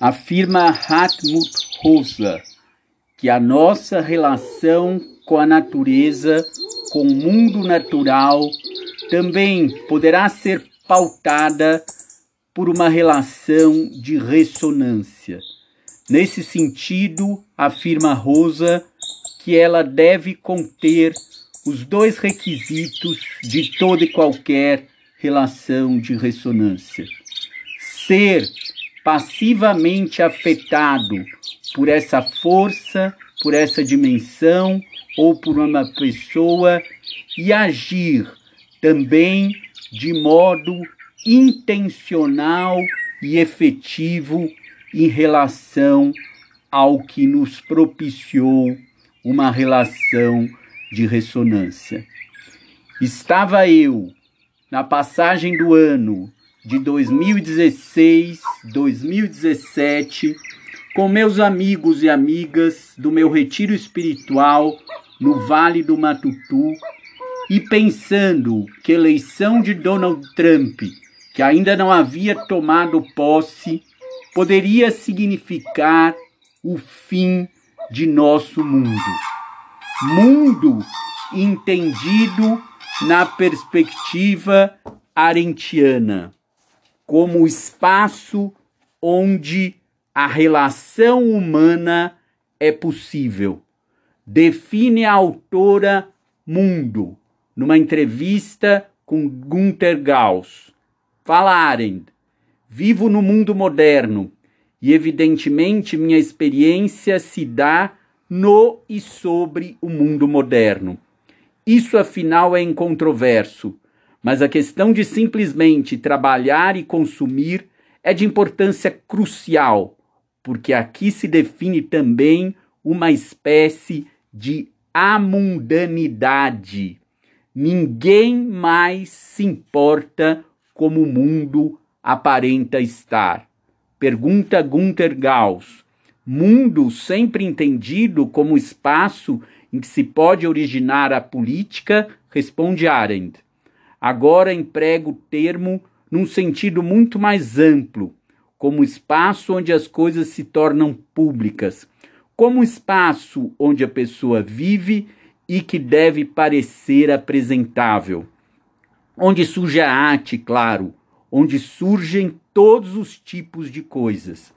afirma Hartmut Rosa que a nossa relação com a natureza, com o mundo natural, também poderá ser pautada por uma relação de ressonância. Nesse sentido, afirma Rosa que ela deve conter os dois requisitos de toda e qualquer relação de ressonância: ser passivamente afetado por essa força, por essa dimensão ou por uma pessoa e agir também de modo intencional e efetivo em relação ao que nos propiciou uma relação de ressonância. Estava eu, na passagem do ano de 2016, 2017, com meus amigos e amigas do meu retiro espiritual no Vale do Matutu e pensando que a eleição de Donald Trump, que ainda não havia tomado posse, poderia significar o fim de nosso mundo. Mundo entendido na perspectiva arentiana, como espaço onde a relação humana é possível. Define a autora Mundo numa entrevista com Gunther Gauss. Fala Arendt, vivo no mundo moderno e evidentemente minha experiência se dá no e sobre o mundo moderno. Isso afinal é incontroverso, mas a questão de simplesmente trabalhar e consumir é de importância crucial, porque aqui se define também uma espécie de amundanidade Ninguém mais se importa como o mundo aparenta estar. Pergunta Gunther Gauss. Mundo sempre entendido como espaço em que se pode originar a política, responde Arendt. Agora emprego o termo num sentido muito mais amplo, como espaço onde as coisas se tornam públicas, como espaço onde a pessoa vive e que deve parecer apresentável. Onde surge a arte, claro, onde surgem todos os tipos de coisas.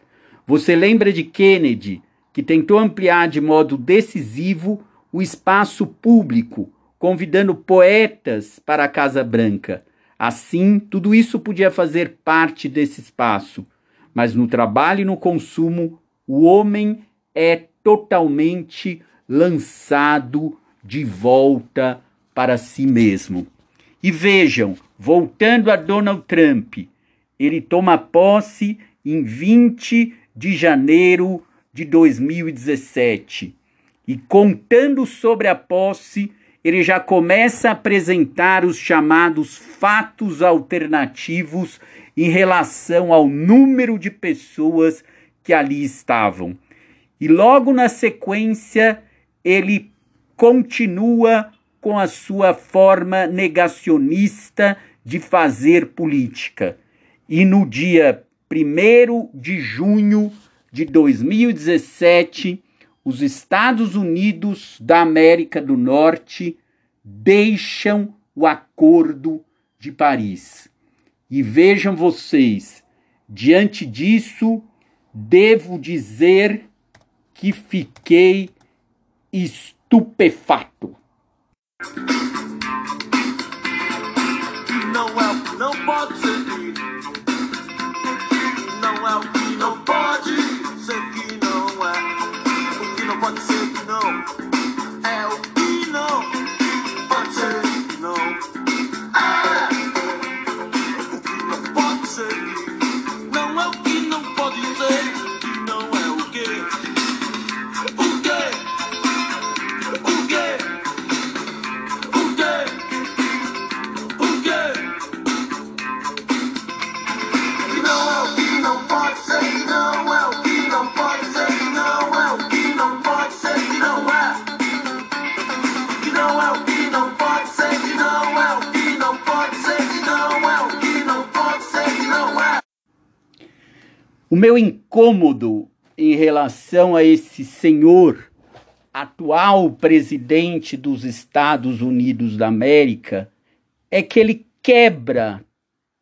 Você lembra de Kennedy, que tentou ampliar de modo decisivo o espaço público, convidando poetas para a Casa Branca. Assim, tudo isso podia fazer parte desse espaço, mas no trabalho e no consumo, o homem é totalmente lançado de volta para si mesmo. E vejam, voltando a Donald Trump, ele toma posse em 20 de janeiro de 2017. E contando sobre a posse, ele já começa a apresentar os chamados fatos alternativos em relação ao número de pessoas que ali estavam. E logo na sequência, ele continua com a sua forma negacionista de fazer política. E no dia 1 de junho de 2017, os Estados Unidos da América do Norte deixam o Acordo de Paris. E vejam vocês, diante disso, devo dizer que fiquei estupefato. Não é o que não pode ser Não é o que não pode é. O que O meu incômodo em relação a esse senhor, atual presidente dos Estados Unidos da América, é que ele quebra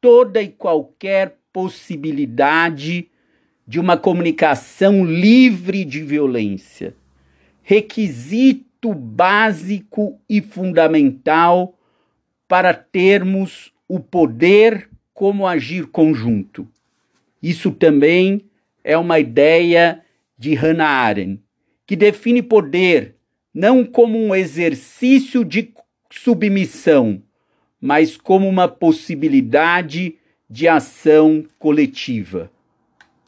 toda e qualquer possibilidade de uma comunicação livre de violência. Requisito básico e fundamental para termos o poder como agir conjunto. Isso também é uma ideia de Hannah Arendt, que define poder não como um exercício de submissão, mas como uma possibilidade de ação coletiva,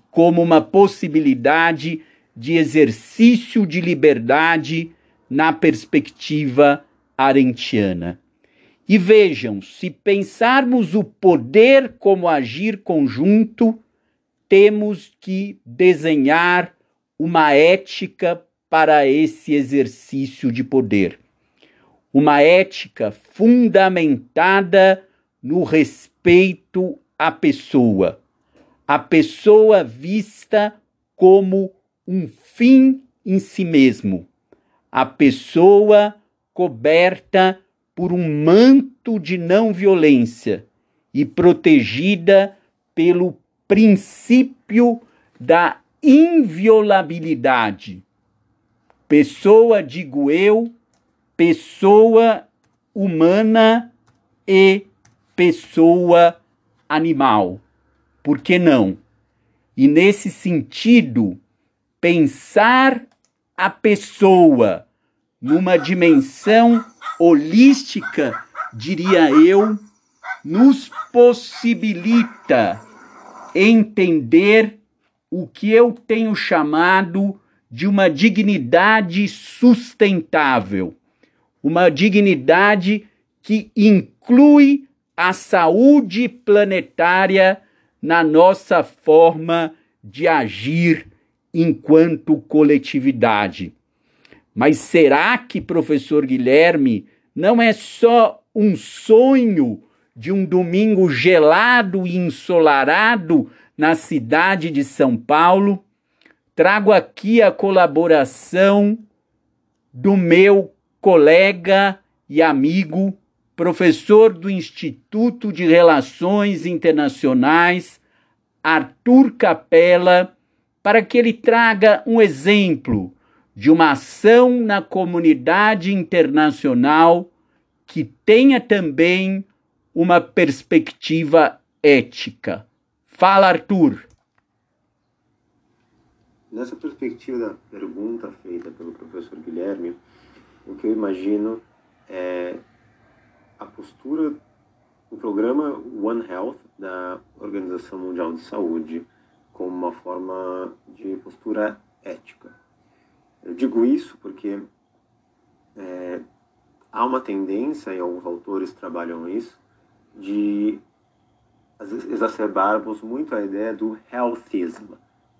como uma possibilidade de exercício de liberdade na perspectiva arentiana. E vejam, se pensarmos o poder como agir conjunto, temos que desenhar uma ética para esse exercício de poder. Uma ética fundamentada no respeito à pessoa. A pessoa vista como um fim em si mesmo. A pessoa coberta por um manto de não violência e protegida pelo princípio da inviolabilidade. Pessoa, digo eu, pessoa humana e pessoa animal. Por que não? E nesse sentido, pensar a pessoa numa dimensão holística, diria eu, nos possibilita entender o que eu tenho chamado de uma dignidade sustentável, uma dignidade que inclui a saúde planetária na nossa forma de agir enquanto coletividade. Mas será que, professor Guilherme, não é só um sonho de um domingo gelado e ensolarado na cidade de São Paulo, trago aqui a colaboração do meu colega e amigo, professor do Instituto de Relações Internacionais, Arthur Capella, para que ele traga um exemplo de uma ação na comunidade internacional que tenha também uma perspectiva ética. Fala, Arthur. Nessa perspectiva da pergunta feita pelo professor Guilherme, o que eu imagino é a postura do programa One Health da Organização Mundial de Saúde como uma forma de postura ética. Eu digo isso porque é, há uma tendência, e alguns autores trabalham isso, de exacerbarmos muito a ideia do healthism,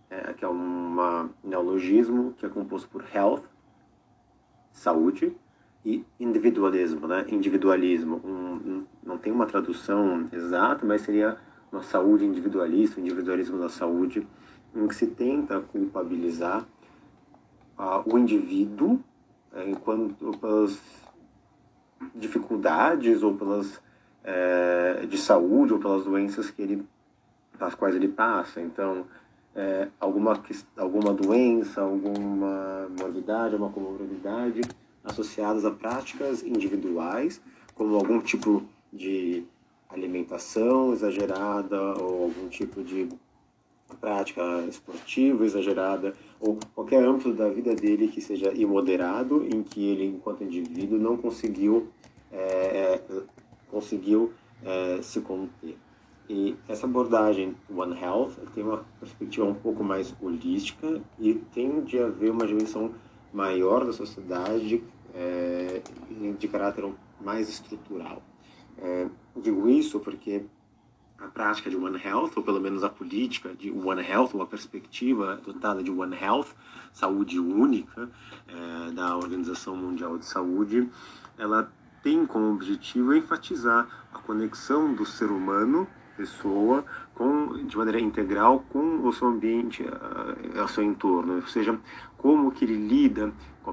é, que é um neologismo que é composto por health, saúde, e individualismo, né? individualismo. Um, não tem uma tradução exata, mas seria uma saúde individualista, individualismo da saúde, em que se tenta culpabilizar uh, o indivíduo é, enquanto pelas dificuldades ou pelas é, de saúde ou pelas doenças que ele, das quais ele passa. Então, é, alguma, alguma doença, alguma morbidade, uma comorbidade associadas a práticas individuais, como algum tipo de alimentação exagerada ou algum tipo de prática esportiva exagerada ou qualquer âmbito da vida dele que seja imoderado, em que ele, enquanto indivíduo, não conseguiu é, conseguiu é, se conter. E essa abordagem One Health tem uma perspectiva um pouco mais holística e tende a haver uma dimensão maior da sociedade é, de caráter mais estrutural. É, digo isso porque a prática de One Health, ou pelo menos a política de One Health, ou a perspectiva dotada de One Health, saúde única, é, da Organização Mundial de Saúde, ela tem como objetivo enfatizar a conexão do ser humano pessoa com, de maneira integral com o seu ambiente, uh, ao seu entorno, ou seja, como que ele lida com,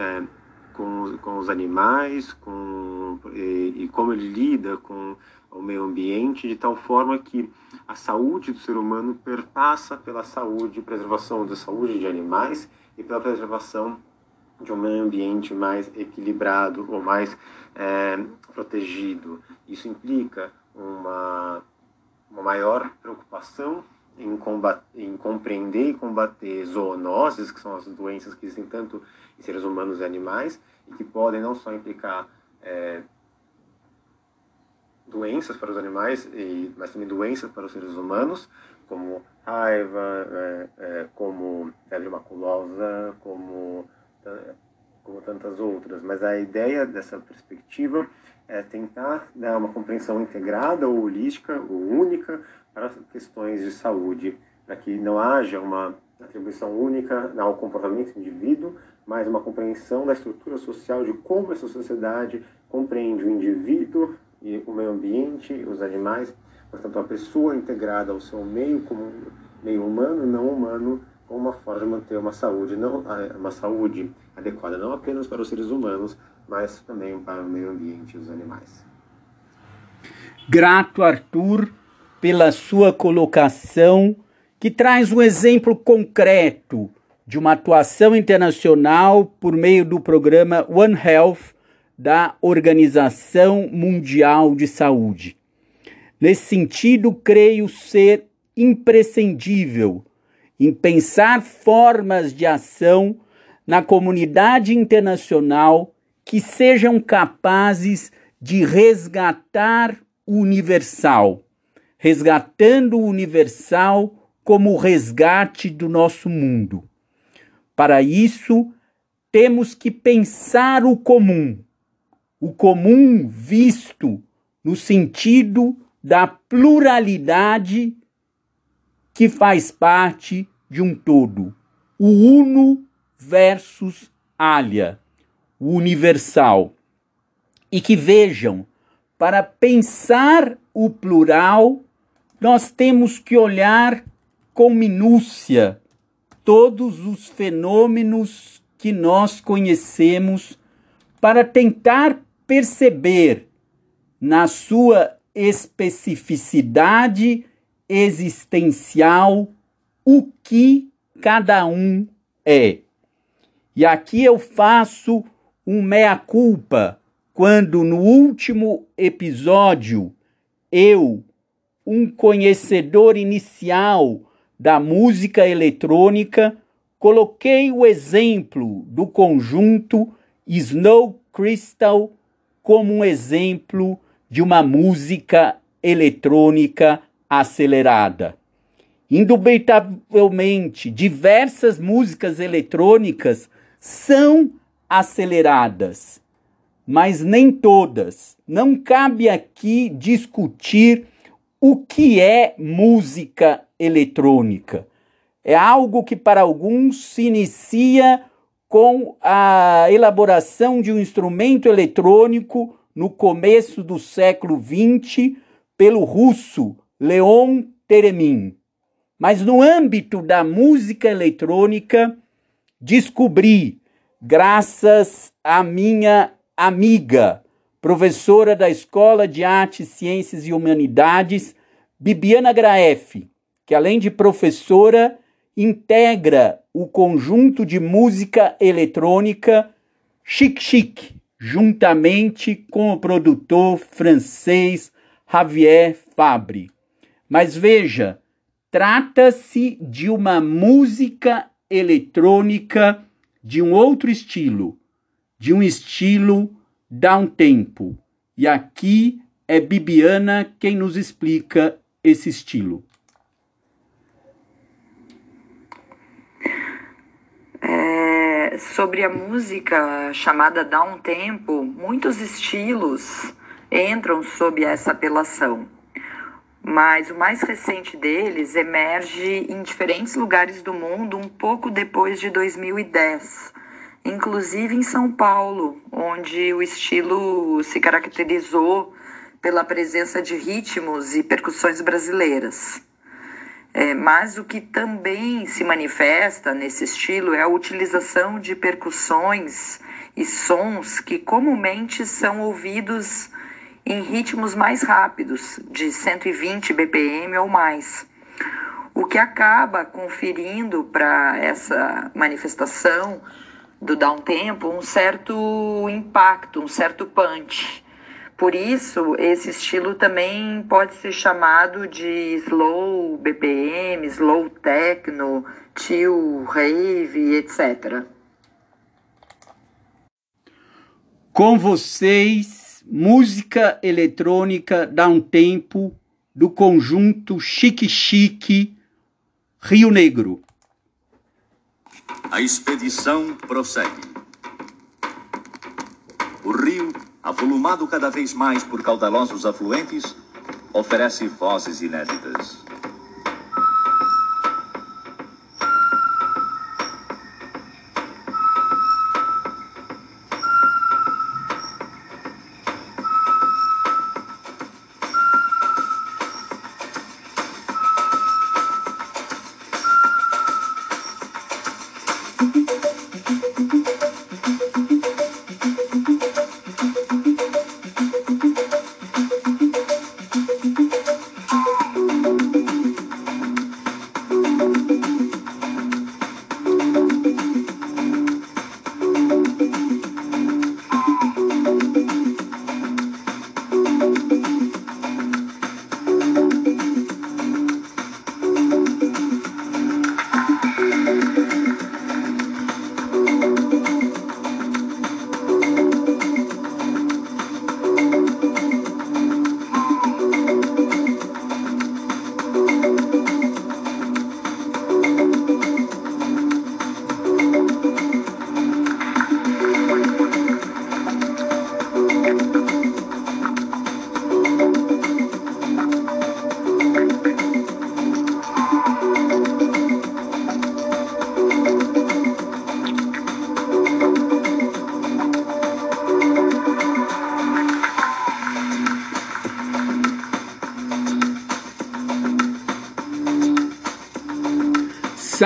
é, com, com os animais com, e, e, como ele lida com o meio ambiente, de tal forma que a saúde do ser humano perpassa pela saúde, preservação da saúde de animais e pela preservação de um meio ambiente mais equilibrado ou mais é, protegido. Isso implica uma, uma maior preocupação em, combater, em compreender e combater zoonoses, que são as doenças que existem tanto em seres humanos e animais, e que podem não só implicar é, doenças para os animais, e, mas também doenças para os seres humanos, como raiva, é, é, como febre maculosa, como, como tantas outras. Mas a ideia dessa perspectiva é tentar dar uma compreensão integrada ou holística ou única para questões de saúde, para que não haja uma atribuição única ao comportamento do indivíduo, mas uma compreensão da estrutura social de como essa sociedade compreende o indivíduo e o meio ambiente, os animais, portanto, a pessoa integrada ao seu meio como meio humano não humano, uma forma de manter uma saúde, não, uma saúde adequada não apenas para os seres humanos, mas também para o meio ambiente e os animais. Grato, Arthur, pela sua colocação, que traz um exemplo concreto de uma atuação internacional por meio do programa One Health da Organização Mundial de Saúde. Nesse sentido, creio ser imprescindível em pensar formas de ação na comunidade internacional que sejam capazes de resgatar o universal, resgatando o universal como resgate do nosso mundo. Para isso, temos que pensar o comum, o comum visto no sentido da pluralidade que faz parte de um todo, o uno versus alia o universal. E que vejam, para pensar o plural, nós temos que olhar com minúcia todos os fenômenos que nós conhecemos para tentar perceber na sua especificidade existencial o que cada um é. E aqui eu faço um meia-culpa quando no último episódio eu, um conhecedor inicial da música eletrônica, coloquei o exemplo do conjunto Snow Crystal como um exemplo de uma música eletrônica acelerada. Indubitavelmente, diversas músicas eletrônicas são aceleradas, mas nem todas. Não cabe aqui discutir o que é música eletrônica. É algo que para alguns se inicia com a elaboração de um instrumento eletrônico no começo do século XX pelo russo Leon Teremin. Mas no âmbito da música eletrônica, descobri graças à minha amiga, professora da Escola de Artes, Ciências e Humanidades, Bibiana Graef, que além de professora, integra o conjunto de música eletrônica Chic Chic, juntamente com o produtor francês Javier Fabre. Mas veja, trata-se de uma música eletrônica de um outro estilo, de um estilo down tempo. E aqui é Bibiana quem nos explica esse estilo. É, sobre a música chamada down tempo, muitos estilos entram sob essa apelação mas o mais recente deles emerge em diferentes lugares do mundo um pouco depois de 2010, inclusive em São Paulo, onde o estilo se caracterizou pela presença de ritmos e percussões brasileiras. É, mas o que também se manifesta nesse estilo é a utilização de percussões e sons que comumente são ouvidos em ritmos mais rápidos, de 120 BPM ou mais, o que acaba conferindo para essa manifestação do downtempo um certo impacto, um certo punch. Por isso, esse estilo também pode ser chamado de slow BPM, slow techno, chill rave, etc. Com vocês, música eletrônica dá um tempo do conjunto Chique Chique Rio Negro. A expedição prossegue. O rio avolumado cada vez mais por caudalosos afluentes, oferece vozes inéditas.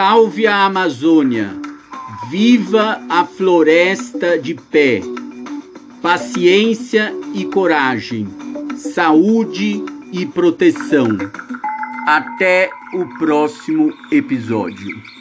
Salve a Amazônia! Viva a floresta de pé! Paciência e coragem, saúde e proteção. Até o próximo episódio.